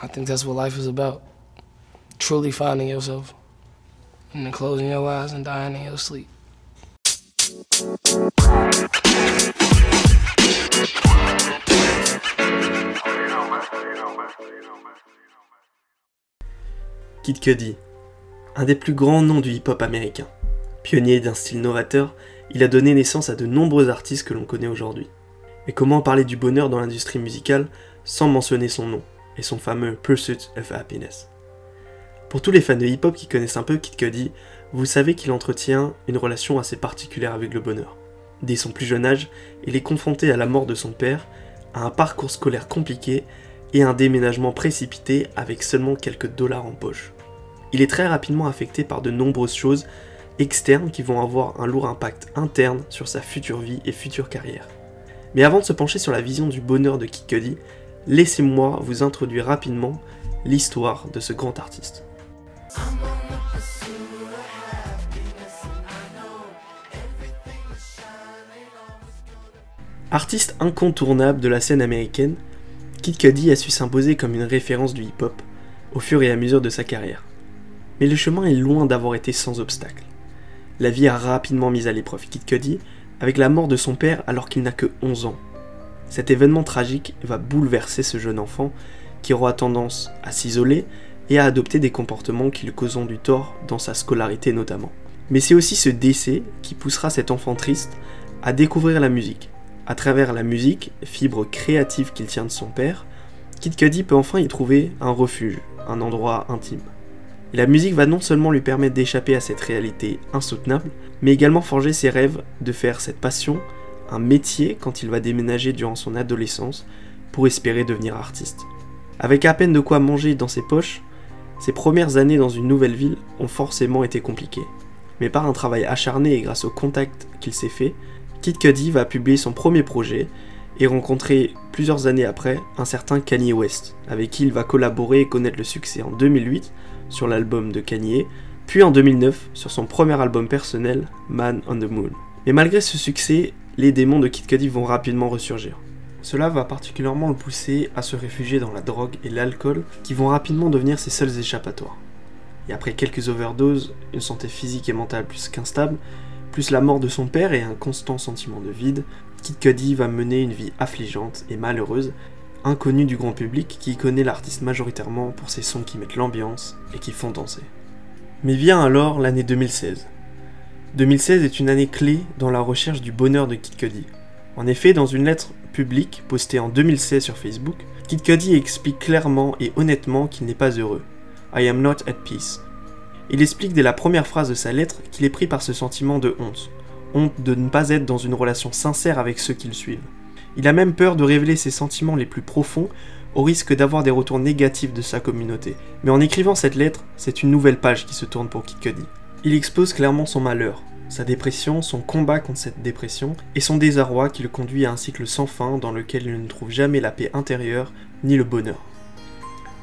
I think that's what life is about. Truly finding yourself. And then closing your eyes and dying in your sleep. Kid Cudi, un des plus grands noms du hip-hop américain. Pionnier d'un style novateur, il a donné naissance à de nombreux artistes que l'on connaît aujourd'hui. Mais comment parler du bonheur dans l'industrie musicale sans mentionner son nom? Et son fameux Pursuit of Happiness Pour tous les fans de hip-hop qui connaissent un peu Kid Cudi, vous savez qu'il entretient une relation assez particulière avec le bonheur. Dès son plus jeune âge, il est confronté à la mort de son père, à un parcours scolaire compliqué et à un déménagement précipité avec seulement quelques dollars en poche. Il est très rapidement affecté par de nombreuses choses externes qui vont avoir un lourd impact interne sur sa future vie et future carrière. Mais avant de se pencher sur la vision du bonheur de Kid Cudi, laissez-moi vous introduire rapidement l'histoire de ce grand artiste. Artiste incontournable de la scène américaine, Kid Cudi a su s'imposer comme une référence du hip-hop au fur et à mesure de sa carrière. Mais le chemin est loin d'avoir été sans obstacle. La vie a rapidement mis à l'épreuve Kid Cudi avec la mort de son père alors qu'il n'a que 11 ans. Cet événement tragique va bouleverser ce jeune enfant qui aura tendance à s'isoler et à adopter des comportements qui lui causeront du tort dans sa scolarité notamment. Mais c'est aussi ce décès qui poussera cet enfant triste à découvrir la musique, à travers la musique, fibre créative qu'il tient de son père, Kid Cudi peut enfin y trouver un refuge, un endroit intime. La musique va non seulement lui permettre d'échapper à cette réalité insoutenable, mais également forger ses rêves de faire cette passion un métier quand il va déménager durant son adolescence pour espérer devenir artiste. Avec à peine de quoi manger dans ses poches, ses premières années dans une nouvelle ville ont forcément été compliquées. Mais par un travail acharné et grâce au contact qu'il s'est fait, Kid Cudi va publier son premier projet et rencontrer plusieurs années après un certain Kanye West, avec qui il va collaborer et connaître le succès en 2008 sur l'album de Kanye, puis en 2009 sur son premier album personnel, Man on the Moon. Mais malgré ce succès, les démons de Kid Cudi vont rapidement ressurgir. Cela va particulièrement le pousser à se réfugier dans la drogue et l'alcool, qui vont rapidement devenir ses seuls échappatoires. Et après quelques overdoses, une santé physique et mentale plus qu'instable, plus la mort de son père et un constant sentiment de vide, Kid Cudi va mener une vie affligeante et malheureuse, inconnue du grand public qui connaît l'artiste majoritairement pour ses sons qui mettent l'ambiance et qui font danser. Mais vient alors l'année 2016. 2016 est une année clé dans la recherche du bonheur de Kid Cudi. En effet, dans une lettre publique postée en 2016 sur Facebook, Kid Cudi explique clairement et honnêtement qu'il n'est pas heureux. I am not at peace. Il explique dès la première phrase de sa lettre qu'il est pris par ce sentiment de honte. Honte de ne pas être dans une relation sincère avec ceux qui le suivent. Il a même peur de révéler ses sentiments les plus profonds au risque d'avoir des retours négatifs de sa communauté. Mais en écrivant cette lettre, c'est une nouvelle page qui se tourne pour Kid Cudi. Il expose clairement son malheur, sa dépression, son combat contre cette dépression, et son désarroi qui le conduit à un cycle sans fin dans lequel il ne trouve jamais la paix intérieure ni le bonheur.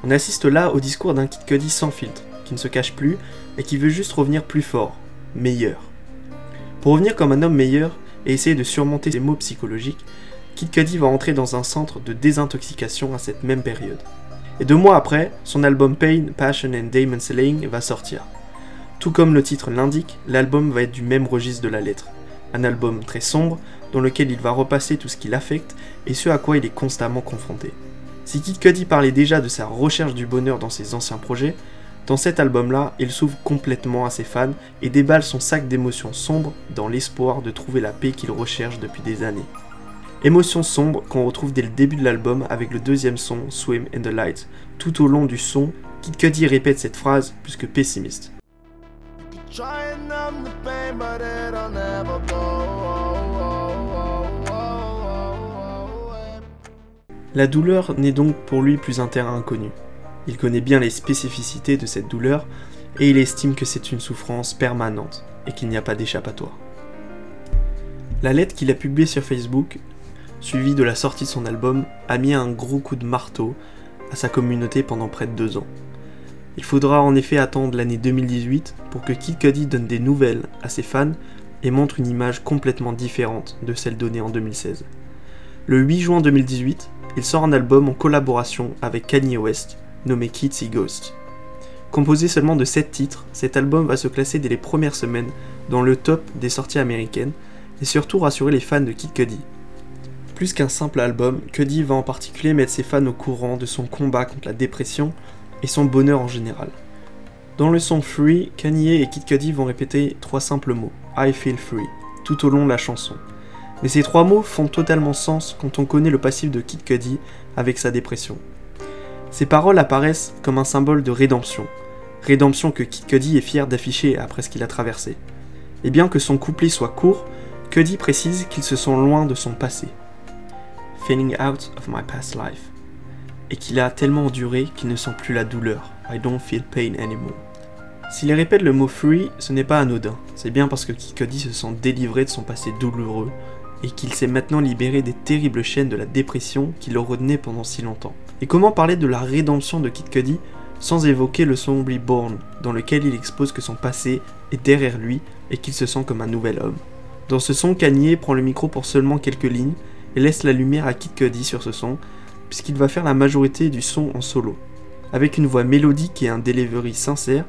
On assiste là au discours d'un Kid Cudi sans filtre, qui ne se cache plus et qui veut juste revenir plus fort, meilleur. Pour revenir comme un homme meilleur et essayer de surmonter ses maux psychologiques, Kid Cudi va entrer dans un centre de désintoxication à cette même période. Et deux mois après, son album Pain, Passion and Demon Slaying va sortir. Tout comme le titre l'indique, l'album va être du même registre de la lettre. Un album très sombre, dans lequel il va repasser tout ce qui l'affecte et ce à quoi il est constamment confronté. Si Kid Cudi parlait déjà de sa recherche du bonheur dans ses anciens projets, dans cet album-là, il s'ouvre complètement à ses fans et déballe son sac d'émotions sombres dans l'espoir de trouver la paix qu'il recherche depuis des années. Émotions sombres qu'on retrouve dès le début de l'album avec le deuxième son, Swim in the Light. Tout au long du son, Kid Cudi répète cette phrase plus que pessimiste. La douleur n'est donc pour lui plus un terrain inconnu. Il connaît bien les spécificités de cette douleur et il estime que c'est une souffrance permanente et qu'il n'y a pas d'échappatoire. La lettre qu'il a publiée sur Facebook, suivie de la sortie de son album, a mis un gros coup de marteau à sa communauté pendant près de deux ans. Il faudra en effet attendre l'année 2018 pour que Kid Cudi donne des nouvelles à ses fans et montre une image complètement différente de celle donnée en 2016. Le 8 juin 2018, il sort un album en collaboration avec Kanye West, nommé Kid See Ghost. Composé seulement de 7 titres, cet album va se classer dès les premières semaines dans le top des sorties américaines et surtout rassurer les fans de Kid Cudi. Plus qu'un simple album, Cudi va en particulier mettre ses fans au courant de son combat contre la dépression et son bonheur en général. Dans le son Free, Kanye et Kid Cudi vont répéter trois simples mots I feel free tout au long de la chanson. Mais ces trois mots font totalement sens quand on connaît le passif de Kid Cudi avec sa dépression. Ces paroles apparaissent comme un symbole de rédemption, rédemption que Kid Cudi est fier d'afficher après ce qu'il a traversé. Et bien que son couplet soit court, Cudi précise qu'il se sent loin de son passé. Feeling out of my past life. Et qu'il a tellement enduré qu'il ne sent plus la douleur. I don't feel pain anymore. S'il répète le mot free, ce n'est pas anodin. C'est bien parce que Kid Cudi se sent délivré de son passé douloureux et qu'il s'est maintenant libéré des terribles chaînes de la dépression qui le retenaient pendant si longtemps. Et comment parler de la rédemption de Kid Cudi sans évoquer le son Reborn, dans lequel il expose que son passé est derrière lui et qu'il se sent comme un nouvel homme. Dans ce son, Kanye prend le micro pour seulement quelques lignes et laisse la lumière à Kid Cudi sur ce son, puisqu'il va faire la majorité du son en solo. Avec une voix mélodique et un delivery sincère,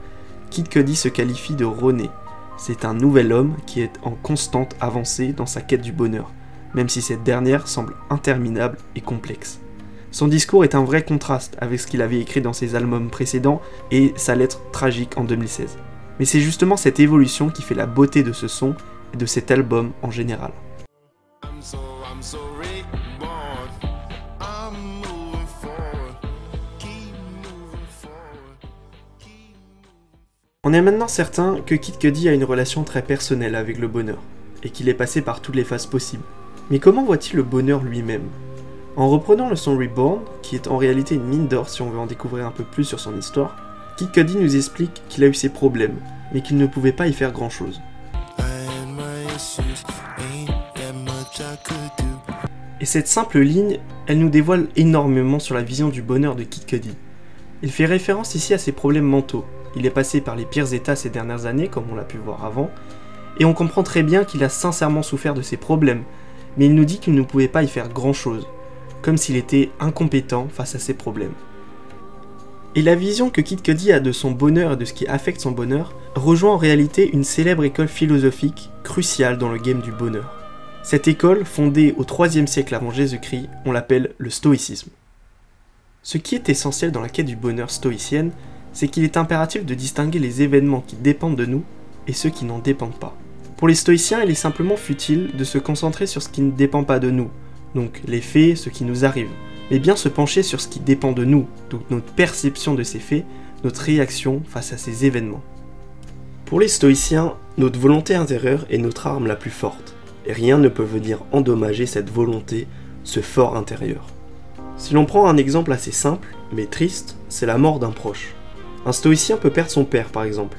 Kid Cudi se qualifie de René. C'est un nouvel homme qui est en constante avancée dans sa quête du bonheur, même si cette dernière semble interminable et complexe. Son discours est un vrai contraste avec ce qu'il avait écrit dans ses albums précédents et sa lettre tragique en 2016. Mais c'est justement cette évolution qui fait la beauté de ce son et de cet album en général. On est maintenant certain que Kid Cudi a une relation très personnelle avec le bonheur, et qu'il est passé par toutes les phases possibles. Mais comment voit-il le bonheur lui-même? En reprenant le son Reborn, qui est en réalité une mine d'or si on veut en découvrir un peu plus sur son histoire, Kid Cudi nous explique qu'il a eu ses problèmes, mais qu'il ne pouvait pas y faire grand-chose. Et cette simple ligne, elle nous dévoile énormément sur la vision du bonheur de Kid Cudi. Il fait référence ici à ses problèmes mentaux, il est passé par les pires états ces dernières années, comme on l'a pu voir avant, et on comprend très bien qu'il a sincèrement souffert de ses problèmes, mais il nous dit qu'il ne pouvait pas y faire grand-chose, comme s'il était incompétent face à ses problèmes. Et la vision que Kid Cudi a de son bonheur et de ce qui affecte son bonheur rejoint en réalité une célèbre école philosophique cruciale dans le game du bonheur. Cette école, fondée au 3 siècle avant Jésus-Christ, on l'appelle le stoïcisme. Ce qui est essentiel dans la quête du bonheur stoïcienne, c'est qu'il est impératif de distinguer les événements qui dépendent de nous et ceux qui n'en dépendent pas. Pour les stoïciens, il est simplement futile de se concentrer sur ce qui ne dépend pas de nous, donc les faits, ce qui nous arrive, mais bien se pencher sur ce qui dépend de nous, donc notre perception de ces faits, notre réaction face à ces événements. Pour les stoïciens, notre volonté intérieure est notre arme la plus forte, et rien ne peut venir endommager cette volonté, ce fort intérieur. Si l'on prend un exemple assez simple, mais triste, c'est la mort d'un proche. Un stoïcien peut perdre son père par exemple.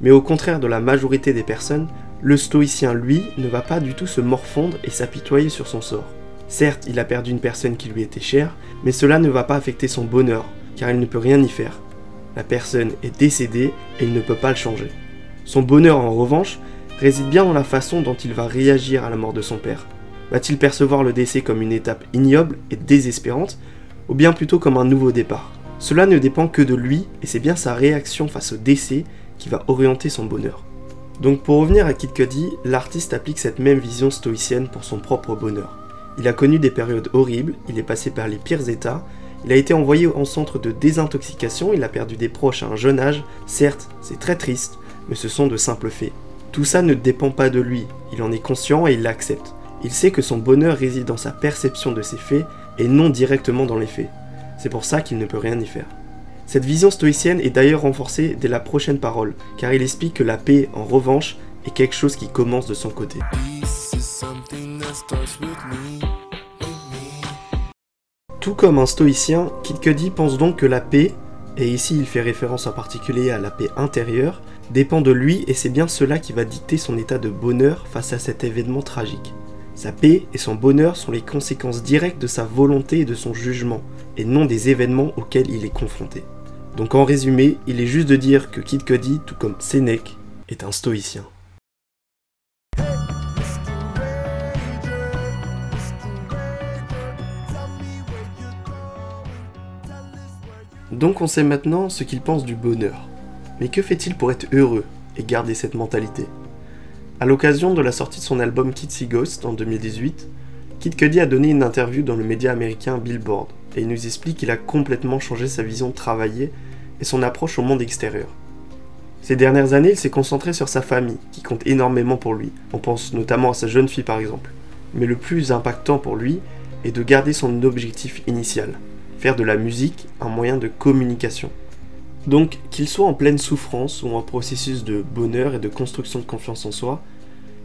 Mais au contraire de la majorité des personnes, le stoïcien lui ne va pas du tout se morfondre et s'apitoyer sur son sort. Certes, il a perdu une personne qui lui était chère, mais cela ne va pas affecter son bonheur, car il ne peut rien y faire. La personne est décédée et il ne peut pas le changer. Son bonheur en revanche réside bien dans la façon dont il va réagir à la mort de son père. Va-t-il percevoir le décès comme une étape ignoble et désespérante, ou bien plutôt comme un nouveau départ? Cela ne dépend que de lui, et c'est bien sa réaction face au décès qui va orienter son bonheur. Donc pour revenir à Kid Cudi, l'artiste applique cette même vision stoïcienne pour son propre bonheur. Il a connu des périodes horribles, il est passé par les pires états, il a été envoyé en centre de désintoxication, il a perdu des proches à un jeune âge, certes c'est très triste, mais ce sont de simples faits. Tout ça ne dépend pas de lui, il en est conscient et il l'accepte. Il sait que son bonheur réside dans sa perception de ces faits et non directement dans les faits. C'est pour ça qu'il ne peut rien y faire. Cette vision stoïcienne est d'ailleurs renforcée dès la prochaine parole, car il explique que la paix, en revanche, est quelque chose qui commence de son côté. Tout comme un stoïcien, Kid Cudi pense donc que la paix, et ici il fait référence en particulier à la paix intérieure, dépend de lui et c'est bien cela qui va dicter son état de bonheur face à cet événement tragique. Sa paix et son bonheur sont les conséquences directes de sa volonté et de son jugement, et non des événements auxquels il est confronté. Donc en résumé, il est juste de dire que Kid Cudi, tout comme Sénèque, est un stoïcien. Donc on sait maintenant ce qu'il pense du bonheur. Mais que fait-il pour être heureux et garder cette mentalité? À l'occasion de la sortie de son album Kitsy Ghost en 2018, Kid Cudi a donné une interview dans le média américain Billboard et il nous explique qu'il a complètement changé sa vision de travailler et son approche au monde extérieur. Ces dernières années, il s'est concentré sur sa famille, qui compte énormément pour lui. On pense notamment à sa jeune fille par exemple. Mais le plus impactant pour lui est de garder son objectif initial, faire de la musique un moyen de communication. Donc, qu'il soit en pleine souffrance ou en processus de bonheur et de construction de confiance en soi,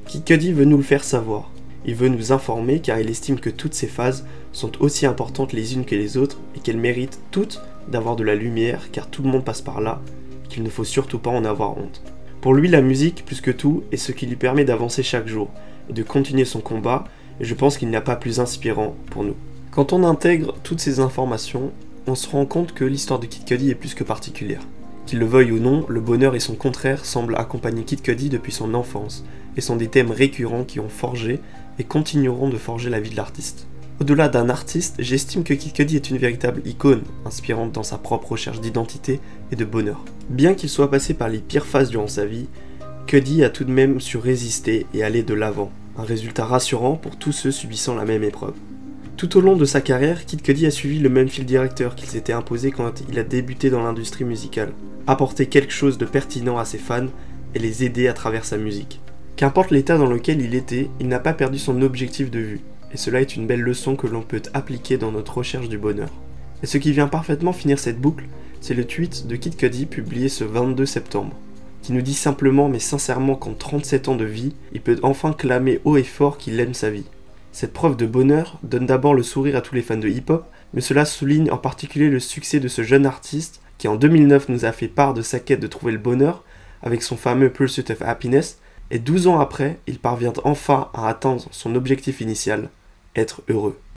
Kid Cudi veut nous le faire savoir. Il veut nous informer car il estime que toutes ces phases sont aussi importantes les unes que les autres et qu'elles méritent toutes d'avoir de la lumière car tout le monde passe par là qu'il ne faut surtout pas en avoir honte. Pour lui, la musique, plus que tout, est ce qui lui permet d'avancer chaque jour et de continuer son combat et je pense qu'il n'y a pas plus inspirant pour nous. Quand on intègre toutes ces informations, on se rend compte que l'histoire de Kid Cudi est plus que particulière. Qu'il le veuille ou non, le bonheur et son contraire semblent accompagner Kid Cudi depuis son enfance, et sont des thèmes récurrents qui ont forgé et continueront de forger la vie de l'artiste. Au-delà d'un artiste, j'estime que Kid Cudi est une véritable icône, inspirante dans sa propre recherche d'identité et de bonheur. Bien qu'il soit passé par les pires phases durant sa vie, Cudi a tout de même su résister et aller de l'avant, un résultat rassurant pour tous ceux subissant la même épreuve. Tout au long de sa carrière, Kid Cudi a suivi le même fil directeur qu'il s'était imposé quand il a débuté dans l'industrie musicale. Apporter quelque chose de pertinent à ses fans et les aider à travers sa musique. Qu'importe l'état dans lequel il était, il n'a pas perdu son objectif de vue. Et cela est une belle leçon que l'on peut appliquer dans notre recherche du bonheur. Et ce qui vient parfaitement finir cette boucle, c'est le tweet de Kid Cudi publié ce 22 septembre, qui nous dit simplement mais sincèrement qu'en 37 ans de vie, il peut enfin clamer haut et fort qu'il aime sa vie. Cette preuve de bonheur donne d'abord le sourire à tous les fans de hip-hop, mais cela souligne en particulier le succès de ce jeune artiste qui en 2009 nous a fait part de sa quête de trouver le bonheur avec son fameux Pursuit of Happiness, et 12 ans après, il parvient enfin à atteindre son objectif initial, être heureux.